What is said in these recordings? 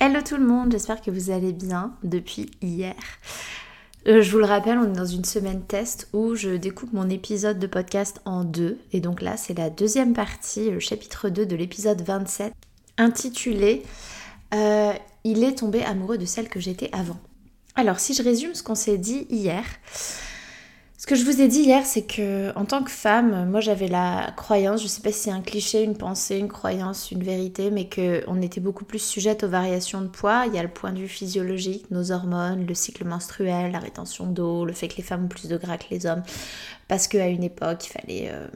Hello tout le monde, j'espère que vous allez bien depuis hier. Euh, je vous le rappelle, on est dans une semaine test où je découpe mon épisode de podcast en deux. Et donc là, c'est la deuxième partie, le chapitre 2 de l'épisode 27, intitulé euh, Il est tombé amoureux de celle que j'étais avant. Alors, si je résume ce qu'on s'est dit hier, ce que je vous ai dit hier, c'est que en tant que femme, moi j'avais la croyance, je sais pas si c'est un cliché, une pensée, une croyance, une vérité, mais qu'on était beaucoup plus sujette aux variations de poids. Il y a le point de vue physiologique, nos hormones, le cycle menstruel, la rétention d'eau, le fait que les femmes ont plus de gras que les hommes, parce qu'à une époque il fallait euh,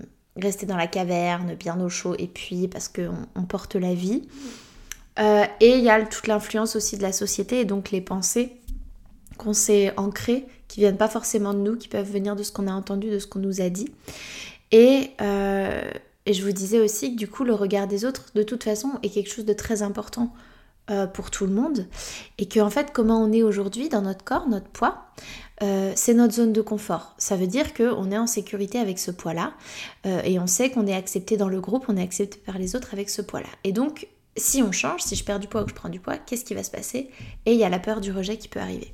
rester dans la caverne, bien au chaud, et puis parce qu'on porte la vie. Euh, et il y a toute l'influence aussi de la société et donc les pensées qu'on s'est ancrées qui viennent pas forcément de nous, qui peuvent venir de ce qu'on a entendu, de ce qu'on nous a dit. Et, euh, et, je vous disais aussi que du coup, le regard des autres, de toute façon, est quelque chose de très important euh, pour tout le monde. Et que en fait, comment on est aujourd'hui dans notre corps, notre poids, euh, c'est notre zone de confort. Ça veut dire qu'on est en sécurité avec ce poids-là. et on sait qu'on est accepté dans le groupe, on est accepté par les autres avec ce poids-là. Et donc, si on change, si je perds du poids ou que je prends du poids, qu'est-ce qui va se passer Et il y a la peur du rejet qui peut arriver.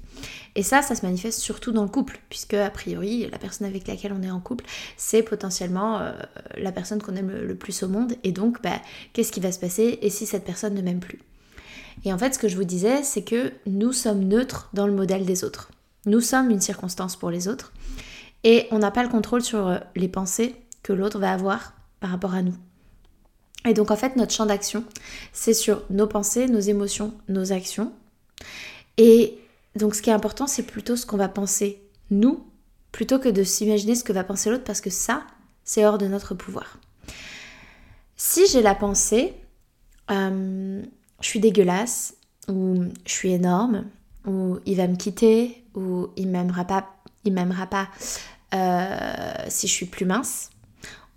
Et ça, ça se manifeste surtout dans le couple, puisque a priori, la personne avec laquelle on est en couple, c'est potentiellement euh, la personne qu'on aime le, plus au monde. Et donc, bah, qu'est-ce qui va se passer Et si cette personne ne m'aime plus? Et en fait, ce que je vous disais, c'est que nous sommes neutres dans le modèle des autres. Nous sommes une circonstance pour les autres. Et on n'a pas le contrôle sur euh, les pensées que l'autre va avoir par rapport à nous. Et donc en fait, notre champ d'action, c'est sur nos pensées, nos émotions, nos actions. Et donc ce qui est important, c'est plutôt ce qu'on va penser nous, plutôt que de s'imaginer ce que va penser l'autre, parce que ça, c'est hors de notre pouvoir. Si j'ai la pensée, euh, je suis dégueulasse, ou je suis énorme, ou il va me quitter, ou il m'aimera pas, il m'aimera pas euh, si je suis plus mince,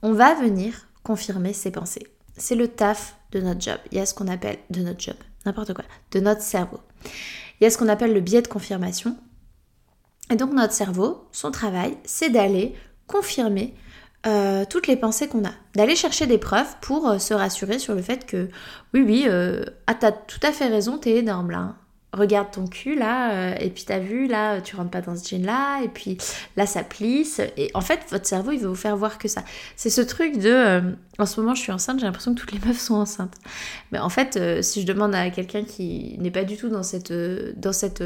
on va venir confirmer ces pensées c'est le taf de notre job. Il y a ce qu'on appelle de notre job, n'importe quoi, de notre cerveau. Il y a ce qu'on appelle le biais de confirmation. Et donc notre cerveau, son travail, c'est d'aller confirmer euh, toutes les pensées qu'on a, d'aller chercher des preuves pour euh, se rassurer sur le fait que oui, oui, euh, ah, t'as tout à fait raison, t'es énorme là regarde ton cul là, euh, et puis t'as vu là, tu rentres pas dans ce jean là, et puis là ça plisse. Et en fait, votre cerveau il veut vous faire voir que ça. C'est ce truc de euh, en ce moment je suis enceinte, j'ai l'impression que toutes les meufs sont enceintes. Mais en fait, euh, si je demande à quelqu'un qui n'est pas du tout dans cette, dans cette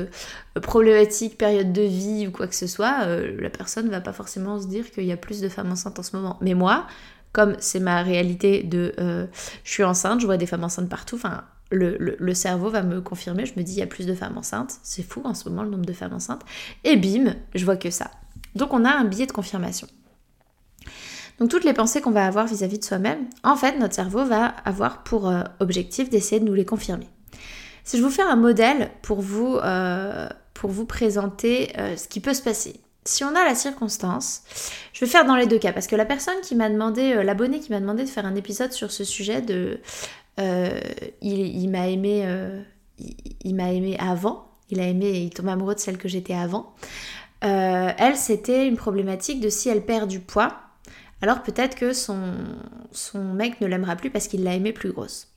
problématique, période de vie ou quoi que ce soit, la personne va pas forcément se dire qu'il y a plus de femmes enceintes en ce moment. Mais moi, comme c'est ma réalité de je suis enceinte, je vois des femmes enceintes partout, enfin le, cerveau va me confirmer, je me dis il y a plus de femmes enceintes, c'est fou en ce moment le nombre de femmes enceintes, et bim, je vois que ça. Donc on a un billet de confirmation. Donc toutes les pensées qu'on va avoir vis-à-vis de soi-même, en fait notre cerveau va avoir pour euh, objectif d'essayer de nous les confirmer. Si je vous fais un modèle pour vous, euh, présenter euh, ce qui peut se passer. Si on a la circonstance, je vais faire dans les deux cas, parce que la personne qui m'a demandé, l'abonné qui m'a demandé de faire un épisode sur ce sujet de euh, il, m'a aimé, euh, il, m'a aimé avant. Il a aimé, il tombe amoureux de celle que j'étais avant. Euh, elle, c'était une problématique de si elle perd du poids, alors peut-être que son, son mec ne l'aimera plus parce qu'il l'a aimée plus grosse.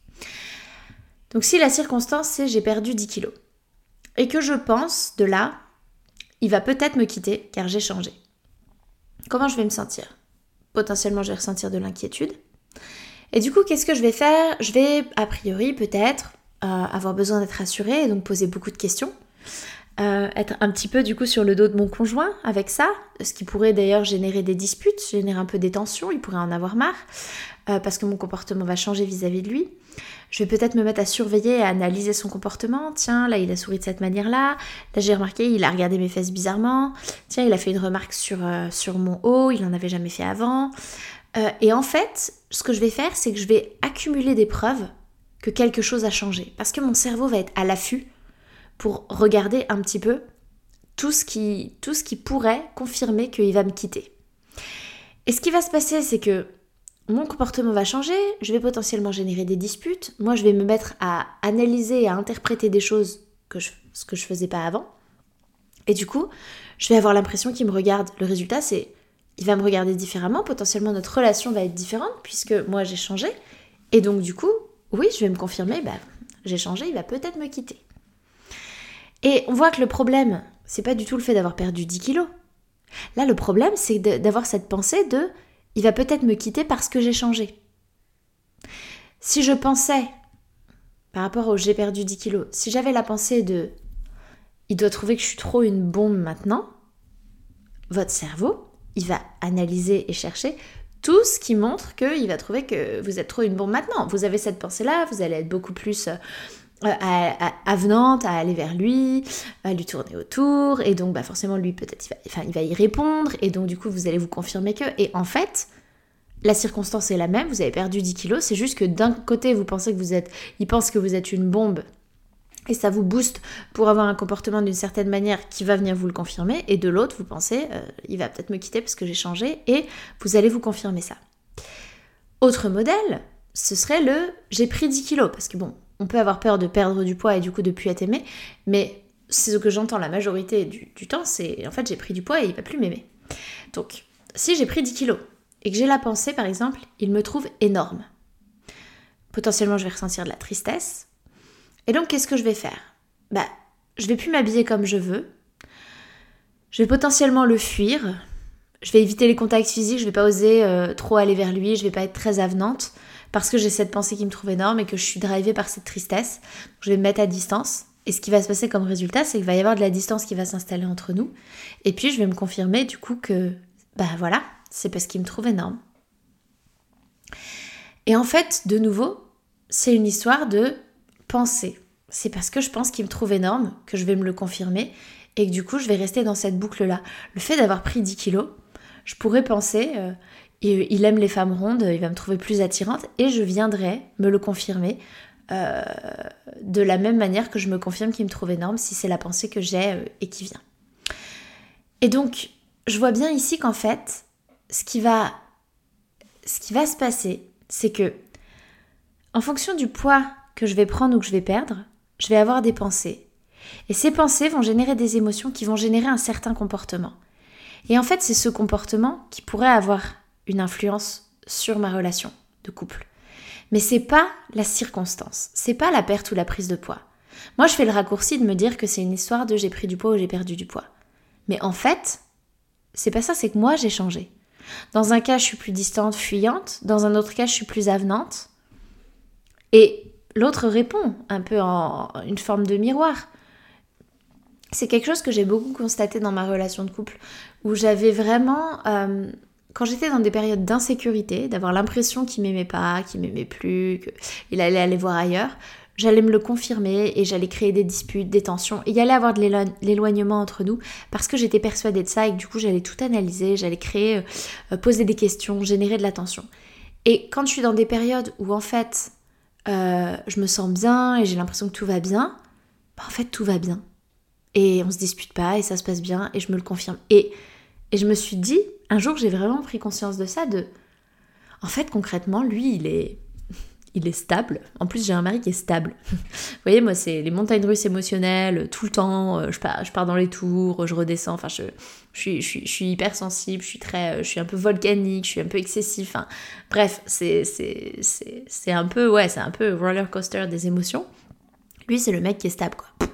Donc si la circonstance c'est j'ai perdu 10 kilos et que je pense de là, il va peut-être me quitter car j'ai changé. Comment je vais me sentir? Potentiellement je vais ressentir de l'inquiétude, et du coup, qu'est-ce que je vais faire? Je vais, a priori, peut-être avoir besoin d'être rassurée et donc poser beaucoup de questions. Euh, être un petit peu du coup sur le dos de mon conjoint avec ça, ce qui pourrait d'ailleurs générer des disputes, générer un peu des tensions, il pourrait en avoir marre, euh, parce que mon comportement va changer vis-à-vis de lui. Je vais peut-être me mettre à surveiller à analyser son comportement. Tiens, là il a souri de cette manière-là. Là j'ai remarqué, il a regardé mes fesses bizarrement. Tiens, il a fait une remarque sur, euh, mon haut, il n'en avait jamais fait avant. et en fait, ce que je vais faire, c'est que je vais accumuler des preuves que quelque chose a changé. Parce que mon cerveau va être à l'affût pour regarder un petit peu tout ce qui, tout ce qui pourrait confirmer qu'il va me quitter. Et ce qui va se passer, c'est que mon comportement va changer, je vais potentiellement générer des disputes, moi je vais me mettre à analyser et à interpréter des choses que je, ce que je faisais pas avant. Et du coup, je vais avoir l'impression qu'il me regarde. Le résultat, c'est il va me regarder différemment, potentiellement notre relation va être différente puisque moi j'ai changé. Et donc du coup, oui, je vais me confirmer, bah, j'ai changé, il va peut-être me quitter. Et on voit que le problème, c'est pas du tout le fait d'avoir perdu 10 kilos. Là, le problème, c'est d'avoir cette pensée de il va peut-être me quitter parce que j'ai changé. Si je pensais, par rapport au j'ai perdu 10 kilos, si j'avais la pensée de il doit trouver que je suis trop une bombe maintenant, votre cerveau, il va analyser et chercher tout ce qui montre qu'il va trouver que vous êtes trop une bombe maintenant. Vous avez cette pensée-là, vous allez être beaucoup plus euh, avenante à aller vers lui, à lui tourner autour, et donc bah forcément lui peut-être il enfin, il va y répondre, et donc du coup vous allez vous confirmer que, et en fait la circonstance est la même, vous avez perdu 10 kilos, c'est juste que d'un côté vous pensez que vous êtes, il pense que vous êtes une bombe, et ça vous booste pour avoir un comportement d'une certaine manière qui va venir vous le confirmer, et de l'autre vous pensez, euh, il va peut-être me quitter parce que j'ai changé, et vous allez vous confirmer ça. Autre modèle, ce serait le j'ai pris 10 kilos, parce que bon, on peut avoir peur de perdre du poids et du coup de plus être aimé, mais c'est ce que j'entends la majorité du, temps, c'est en fait j'ai pris du poids et il va plus m'aimer. Donc, si j'ai pris 10 kilos et que j'ai la pensée par exemple, il me trouve énorme. Potentiellement je vais ressentir de la tristesse. Et donc qu'est-ce que je vais faire? Bah, je vais plus m'habiller comme je veux. Je vais potentiellement le fuir. Je vais éviter les contacts physiques, je vais pas oser euh, trop aller vers lui, je vais pas être très avenante parce que j'ai cette pensée qui me trouve énorme et que je suis drivée par cette tristesse. Je vais me mettre à distance. Et ce qui va se passer comme résultat, c'est qu'il va y avoir de la distance qui va s'installer entre nous. Et puis je vais me confirmer du coup que, bah voilà, c'est parce qu'il me trouve énorme. Et en fait, de nouveau, c'est une histoire de pensée. C'est parce que je pense qu'il me trouve énorme que je vais me le confirmer et que du coup je vais rester dans cette boucle-là. Le fait d'avoir pris 10 kilos, je pourrais penser, euh, il aime les femmes rondes, il va me trouver plus attirante et je viendrai me le confirmer euh, de la même manière que je me confirme qu'il me trouve énorme si c'est la pensée que j'ai euh, et qui vient. Et donc, je vois bien ici qu'en fait, ce qui va, ce qui va se passer, c'est que en fonction du poids que je vais prendre ou que je vais perdre, je vais avoir des pensées. Et ces pensées vont générer des émotions qui vont générer un certain comportement. Et en fait, c'est ce comportement qui pourrait avoir une influence sur ma relation de couple. Mais c'est pas la circonstance, c'est pas la perte ou la prise de poids. Moi, je fais le raccourci de me dire que c'est une histoire de j'ai pris du poids ou j'ai perdu du poids. Mais en fait, c'est pas ça, c'est que moi j'ai changé. Dans un cas, je suis plus distante, fuyante, dans un autre cas, je suis plus avenante. Et l'autre répond un peu en une forme de miroir. C'est quelque chose que j'ai beaucoup constaté dans ma relation de couple, où j'avais vraiment euh, quand j'étais dans des périodes d'insécurité, d'avoir l'impression qu'il m'aimait pas, qu'il m'aimait plus, qu'il allait aller voir ailleurs, j'allais me le confirmer et j'allais créer des disputes, des tensions. Et il y allait avoir de l'éloignement entre nous parce que j'étais persuadée de ça et que du coup j'allais tout analyser, j'allais créer, euh, poser des questions, générer de la tension. Et quand je suis dans des périodes où en fait euh, je me sens bien et j'ai l'impression que tout va bien, bah, en fait tout va bien. Et on se dispute pas et ça se passe bien et je me le confirme. Et, et je me suis dit, un jour j'ai vraiment pris conscience de ça, de... En fait concrètement, lui, il est... Il est stable. En plus, j'ai un mari qui est stable. Vous voyez, moi, c'est les montagnes russes émotionnelles, tout le temps. Euh, je pars, je pars dans les tours, je redescends. Enfin, je, je, suis, je, suis, je suis hyper sensible, je suis très, je suis un peu volcanique, je suis un peu excessif. Bref, c'est, un peu, ouais, c'est un peu roller coaster des émotions. Lui, c'est le mec qui est stable, quoi.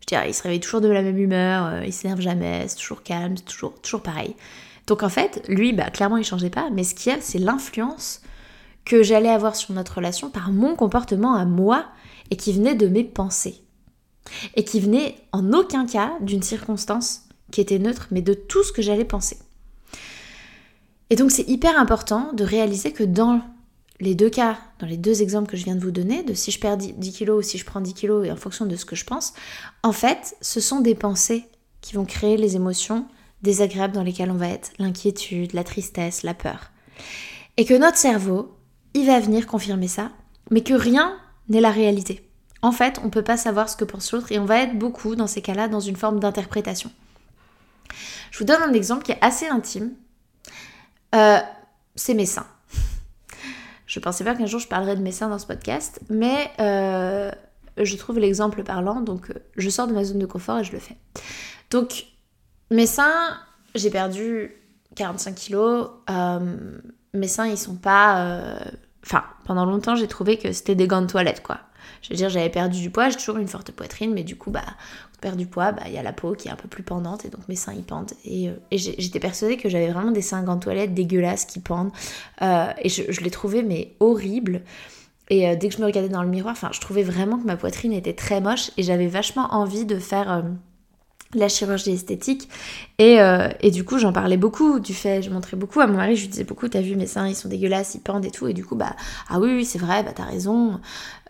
Je dirais, il se réveille toujours de la même humeur, euh, il s'énerve jamais, c'est toujours calme, c'est toujours, toujours pareil. Donc en fait, lui, bah, clairement, il changeait pas, mais ce qu'il y a, c'est l'influence que j'allais avoir sur notre relation par mon comportement à moi et qui venait de mes pensées. Et qui venait en aucun cas d'une circonstance qui était neutre, mais de tout ce que j'allais penser. Et donc c'est hyper important de réaliser que dans les deux cas, dans les deux exemples que je viens de vous donner, de si je perds 10 kilos ou si je prends 10 kilos et en fonction de ce que je pense, en fait, ce sont des pensées qui vont créer les émotions désagréables dans lesquelles on va être, l'inquiétude, la tristesse, la peur. Et que notre cerveau, il va venir confirmer ça, mais que rien n'est la réalité. En fait, on ne peut pas savoir ce que pense l'autre et on va être beaucoup dans ces cas-là dans une forme d'interprétation. Je vous donne un exemple qui est assez intime. Euh, c'est mes seins. Je pensais pas qu'un jour je parlerais de mes seins dans ce podcast, mais euh, je trouve l'exemple parlant, donc euh, je sors de ma zone de confort et je le fais. Donc, mes seins, j'ai perdu 45 kilos. mes seins, ils sont pas. Enfin, pendant longtemps, j'ai trouvé que c'était des gants de toilette, quoi. Je veux dire, j'avais perdu du poids, j'ai toujours une forte poitrine, mais du coup, bah, on perd du poids, bah, il y a la peau qui est un peu plus pendante, et donc mes seins, ils pendent. Et, euh, j'étais persuadée que j'avais vraiment des seins en toilette dégueulasses qui pendent. Euh, et je, les trouvais, mais horribles. Et euh, dès que je me regardais dans le miroir, enfin, je trouvais vraiment que ma poitrine était très moche, et j'avais vachement envie de faire la chirurgie esthétique. Et, euh, et du coup, j'en parlais beaucoup du fait, je montrais beaucoup à mon mari, je lui disais beaucoup, t'as vu mes seins, ils sont dégueulasses, ils pendent et tout. Et du coup, bah, ah oui, oui, c'est vrai, bah, t'as raison.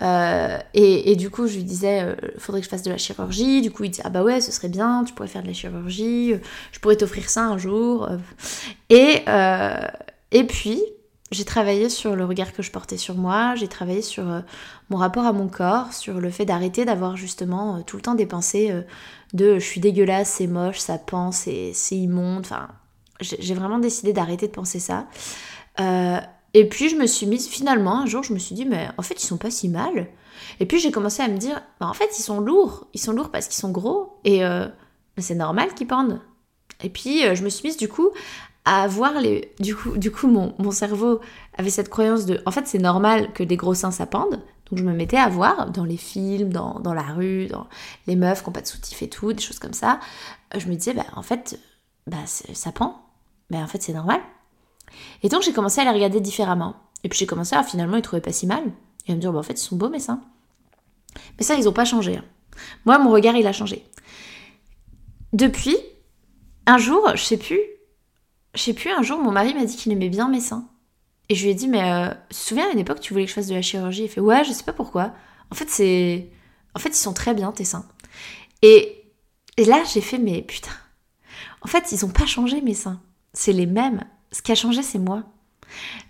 Euh, et, et, du coup, je lui disais, euh, faudrait que je fasse de la chirurgie. Du coup, il disait, ah bah ouais, ce serait bien, tu pourrais faire de la chirurgie, je pourrais t'offrir ça un jour. Et, et puis, j'ai travaillé sur le regard que je portais sur moi, j'ai travaillé sur mon rapport à mon corps, sur le fait d'arrêter d'avoir justement tout le temps des pensées de je suis dégueulasse, c'est moche, ça pend, c'est immonde. Enfin, j'ai vraiment décidé d'arrêter de penser ça. Euh, et puis je me suis mise, finalement, un jour, je me suis dit, mais en fait, ils sont pas si mal. Et puis j'ai commencé à me dire, bah, en fait, ils sont lourds. Ils sont lourds parce qu'ils sont gros. Et euh, c'est normal qu'ils pendent. Et puis euh, je me suis mise, du coup, à voir les. Du coup, du coup mon, mon cerveau avait cette croyance de, en fait, c'est normal que des gros seins ça pende. Donc je me mettais à voir dans les films, dans, la rue, dans les meufs qui n'ont pas de soutif et tout, des choses comme ça. Euh, je me disais, bah, en fait, bah, ça pend. Mais en fait, c'est normal. Et donc j'ai commencé à les regarder différemment. Et puis j'ai commencé à finalement, ils trouvaient pas si mal. Et à me dire, bah, en fait, ils sont beaux mes seins. Mais ça, ils n'ont pas changé. Hein. Moi, mon regard, il a changé. Depuis, un jour, je sais plus, je sais plus, un jour, mon mari m'a dit qu'il aimait bien mes seins. Et je lui ai dit, mais euh, tu te souviens à une époque, tu voulais que je fasse de la chirurgie? Il fait, ouais, je sais pas pourquoi. En fait, c'est. En fait, ils sont très bien, tes seins. Et, et là, j'ai fait, mais putain. En fait, ils ont pas changé, mes seins. C'est les mêmes. Ce qui a changé, c'est moi.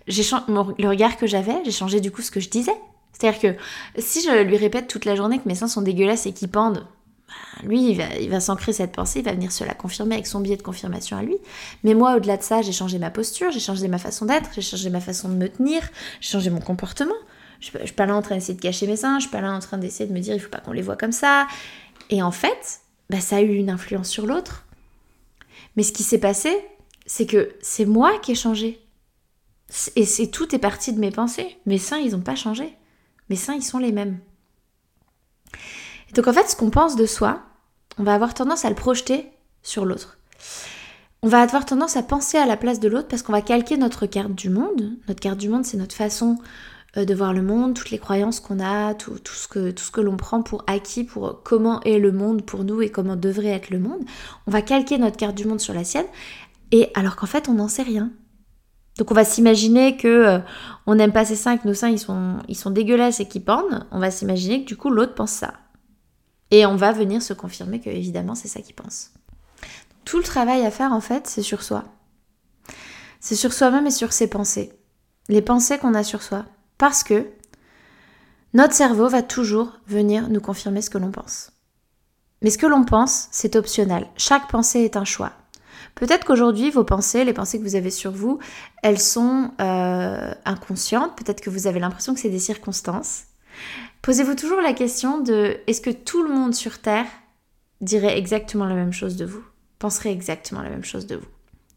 J'ai Le regard que j'avais, j'ai changé du coup ce que je disais. C'est-à-dire que si je lui répète toute la journée que mes seins sont dégueulasses et qu'ils pendent, lui, il va, il va s'ancrer cette pensée, il va venir se la confirmer avec son biais de confirmation à lui. Mais moi, au-delà de ça, j'ai changé ma posture, j'ai changé ma façon d'être, j'ai changé ma façon de me tenir, j'ai changé mon comportement. Je, ne suis pas là en train d'essayer de cacher mes seins, je suis pas là en train d'essayer de me dire il faut pas qu'on les voit comme ça. Et en fait, bah, ça a eu une influence sur l'autre. Mais ce qui s'est passé, c'est que c'est moi qui ai changé. Et c'est tout est parti de mes pensées. Mes seins, ils n'ont pas changé. Mes seins, ils sont les mêmes. Et donc en fait, ce qu'on pense de soi, on va avoir tendance à le projeter sur l'autre. On va avoir tendance à penser à la place de l'autre parce qu'on va calquer notre carte du monde. Notre carte du monde, c'est notre façon euh, de voir le monde, toutes les croyances qu'on a, tout, ce que, que l'on prend pour acquis, pour comment est le monde pour nous et comment devrait être le monde. On va calquer notre carte du monde sur la sienne, et alors qu'en fait, on n'en sait rien. Donc on va s'imaginer que euh, on n'aime pas ses seins, que nos seins ils sont, ils sont dégueulasses et qu'ils pendent. On va s'imaginer que du coup l'autre pense ça. Et on va venir se confirmer que évidemment c'est ça qu'il pense. Tout le travail à faire en fait, c'est sur soi. C'est sur soi-même et sur ses pensées. Les pensées qu'on a sur soi. Parce que notre cerveau va toujours venir nous confirmer ce que l'on pense. Mais ce que l'on pense, c'est optionnel. Chaque pensée est un choix. Peut-être qu'aujourd'hui, vos pensées, les pensées que vous avez sur vous, elles sont euh, inconscientes. Peut-être que vous avez l'impression que c'est des circonstances. Posez-vous toujours la question de est-ce que tout le monde sur Terre dirait exactement la même chose de vous Penserait exactement la même chose de vous?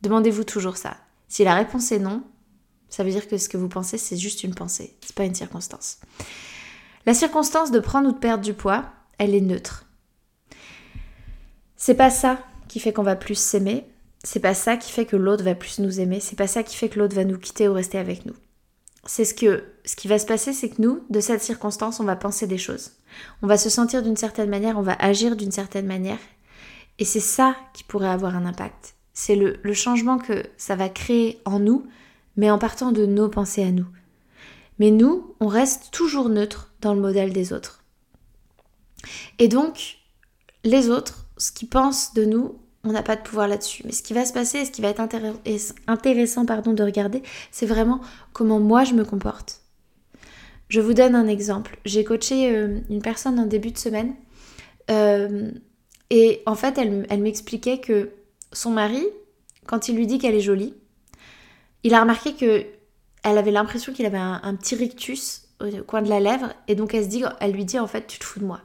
Demandez-vous toujours ça. Si la réponse est non, ça veut dire que ce que vous pensez, c'est juste une pensée, c'est pas une circonstance. La circonstance de prendre ou de perdre du poids, elle est neutre. C'est pas ça qui fait qu'on va plus s'aimer, c'est pas ça qui fait que l'autre va plus nous aimer, c'est pas ça qui fait que l'autre va nous quitter ou rester avec nous. C'est ce que ce qui va se passer, c'est que nous, de cette circonstance, on va penser des choses. On va se sentir d'une certaine manière, on va agir d'une certaine manière. Et c'est ça qui pourrait avoir un impact. C'est le, le changement que ça va créer en nous, mais en partant de nos pensées à nous. Mais nous, on reste toujours neutre dans le modèle des autres. Et donc, les autres, ce qu'ils pensent de nous, on n'a pas de pouvoir là-dessus. Mais ce qui va se passer, ce qui va être intéressant pardon, de regarder, c'est vraiment comment moi je me comporte. Je vous donne un exemple. J'ai coaché euh, une personne en début de semaine euh, et en fait, elle, m'expliquait que son mari, quand il lui dit qu'elle est jolie, il a remarqué que elle avait l'impression qu'il avait un, petit rictus au coin de la lèvre et donc elle se dit, elle lui dit en fait tu te fous de moi.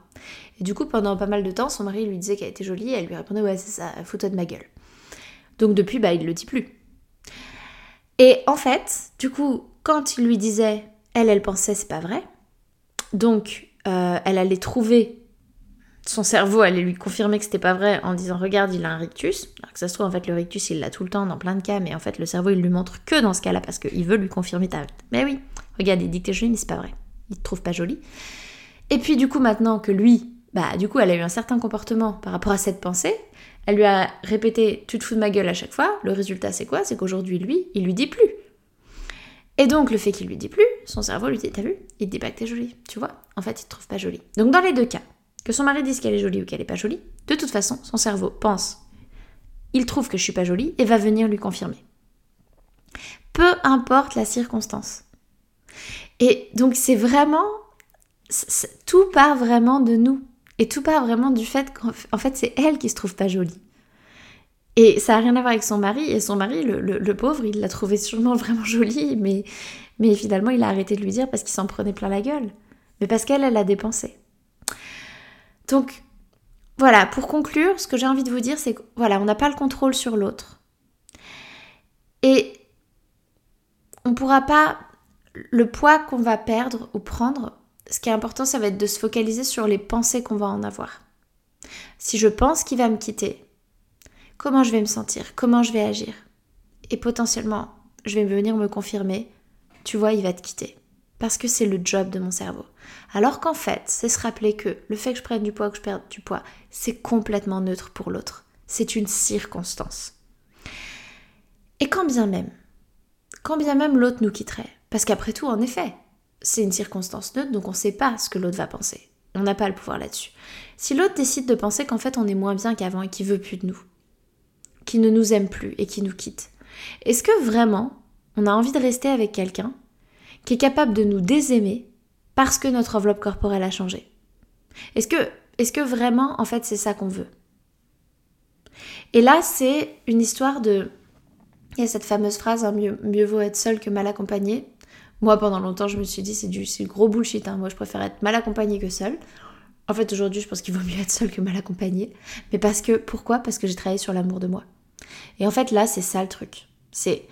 Et du coup pendant pas mal de temps son mari lui disait qu'elle était jolie elle lui répondait ouais c'est ça, fous-toi de ma gueule. Donc depuis bah il le dit plus. Et en fait du coup quand il lui disait elle elle pensait c'est pas vrai donc euh, elle allait trouver son cerveau allait lui confirmer que c'était pas vrai en disant regarde il a un rictus alors que ça se trouve en fait le rictus il l'a tout le temps dans plein de cas mais en fait le cerveau il lui montre que dans ce cas-là parce qu'il veut lui confirmer ta mais oui regarde il dit que t'es jolie mais c'est pas vrai il te trouve pas jolie et puis du coup maintenant que lui bah du coup elle a eu un certain comportement par rapport à cette pensée. Elle lui a répété tu te fous de ma gueule à chaque fois. Le résultat c'est quoi? C'est qu'aujourd'hui lui il lui dit plus et donc le fait qu'il lui dit plus son cerveau lui dit t'as vu? Il te dit pas que t'es jolie tu vois. En fait il te trouve pas jolie donc dans les deux cas que son mari dise qu'elle est jolie ou qu'elle n'est pas jolie, de toute façon, son cerveau pense, il trouve que je suis pas jolie et va venir lui confirmer. Peu importe la circonstance. Et donc c'est vraiment, tout part vraiment de nous. Et tout part vraiment du fait qu'en fait c'est elle qui se trouve pas jolie. Et ça n'a rien à voir avec son mari. Et son mari, le, pauvre, il l'a trouvé sûrement vraiment jolie, mais, mais finalement il a arrêté de lui dire parce qu'il s'en prenait plein la gueule. Mais parce qu'elle, elle a dépensé. Donc voilà, pour conclure, ce que j'ai envie de vous dire, c'est que voilà, on n'a pas le contrôle sur l'autre. Et on ne pourra pas, le poids qu'on va perdre ou prendre, ce qui est important, ça va être de se focaliser sur les pensées qu'on va en avoir. Si je pense qu'il va me quitter, comment je vais me sentir? Comment je vais agir? Et potentiellement, je vais venir me confirmer, tu vois, il va te quitter parce que c'est le job de mon cerveau. Alors qu'en fait, c'est se rappeler que le fait que je prenne du poids ou que je perde du poids, c'est complètement neutre pour l'autre. C'est une circonstance. Et quand bien même, quand bien même l'autre nous quitterait, parce qu'après tout, en effet, c'est une circonstance neutre, donc on ne sait pas ce que l'autre va penser. On n'a pas le pouvoir là-dessus. Si l'autre décide de penser qu'en fait on est moins bien qu'avant et qu'il veut plus de nous, qu'il ne nous aime plus et qu'il nous quitte, est-ce que vraiment on a envie de rester avec quelqu'un qui est capable de nous désaimer parce que notre enveloppe corporelle a changé? Est-ce que, est que vraiment, en fait, c'est ça qu'on veut? Et là, c'est une histoire de... Il y a cette fameuse phrase, hein, mieux, mieux, vaut être seul que mal accompagné. Moi, pendant longtemps, je me suis dit, c'est du gros bullshit. Hein. Moi, je préfère être mal accompagné que seul. En fait, aujourd'hui, je pense qu'il vaut mieux être seul que mal accompagné. Mais parce que, pourquoi? Parce que j'ai travaillé sur l'amour de moi. Et en fait, là, c'est ça le truc. C'est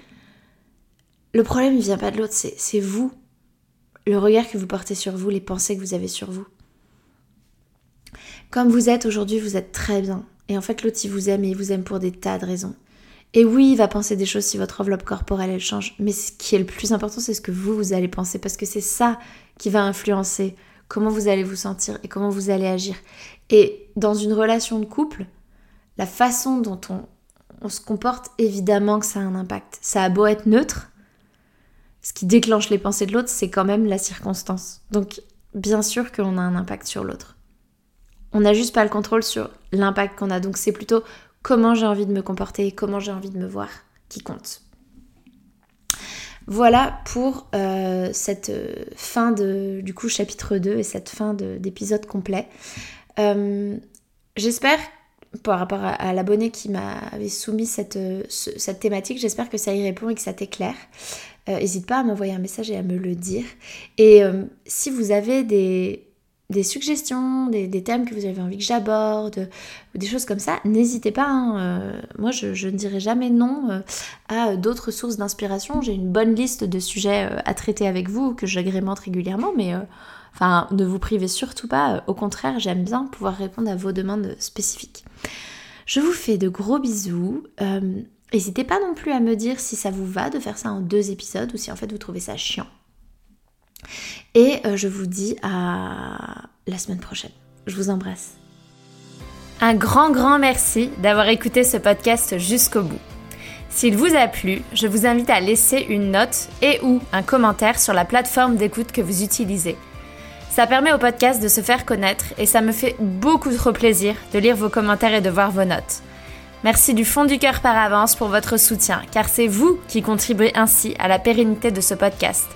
le problème ne vient pas de l'autre, c'est vous. Le regard que vous portez sur vous, les pensées que vous avez sur vous. Comme vous êtes aujourd'hui, vous êtes très bien. Et en fait, l'autre, il vous aime et il vous aime pour des tas de raisons. Et oui, il va penser des choses si votre enveloppe corporelle, elle change. Mais ce qui est le plus important, c'est ce que vous, vous allez penser. Parce que c'est ça qui va influencer comment vous allez vous sentir et comment vous allez agir. Et dans une relation de couple, la façon dont on, se comporte, évidemment que ça a un impact. Ça a beau être neutre, ce qui déclenche les pensées de l'autre, c'est quand même la circonstance. Donc, bien sûr qu'on a un impact sur l'autre. On n'a juste pas le contrôle sur l'impact qu'on a. Donc, c'est plutôt comment j'ai envie de me comporter, comment j'ai envie de me voir qui compte. Voilà pour euh, cette euh, fin de, du coup, chapitre 2 et cette fin d'épisode complet. Euh, j'espère, par rapport à, l'abonné qui m'avait soumis cette, cette thématique, j'espère que ça y répond et que ça t'éclaire. N'hésite pas à m'envoyer un message et à me le dire. Et si vous avez des, des suggestions, des, thèmes que vous avez envie que j'aborde, des choses comme ça, n'hésitez pas. Hein, moi, je, ne dirai jamais non à d'autres sources d'inspiration. J'ai une bonne liste de sujets à traiter avec vous que j'agrémente régulièrement, mais enfin, ne vous privez surtout pas. Au contraire, j'aime bien pouvoir répondre à vos demandes spécifiques. Je vous fais de gros bisous. N'hésitez pas non plus à me dire si ça vous va de faire ça en deux épisodes ou si en fait vous trouvez ça chiant. Et euh, je vous dis à la semaine prochaine. Je vous embrasse. Un grand, grand merci d'avoir écouté ce podcast jusqu'au bout. S'il vous a plu, je vous invite à laisser une note et ou un commentaire sur la plateforme d'écoute que vous utilisez. Ça permet au podcast de se faire connaître et ça me fait beaucoup trop plaisir de lire vos commentaires et de voir vos notes. Merci du fond du cœur par avance pour votre soutien, car c'est vous qui contribuez ainsi à la pérennité de ce podcast.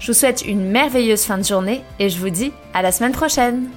Je vous souhaite une merveilleuse fin de journée et je vous dis à la semaine prochaine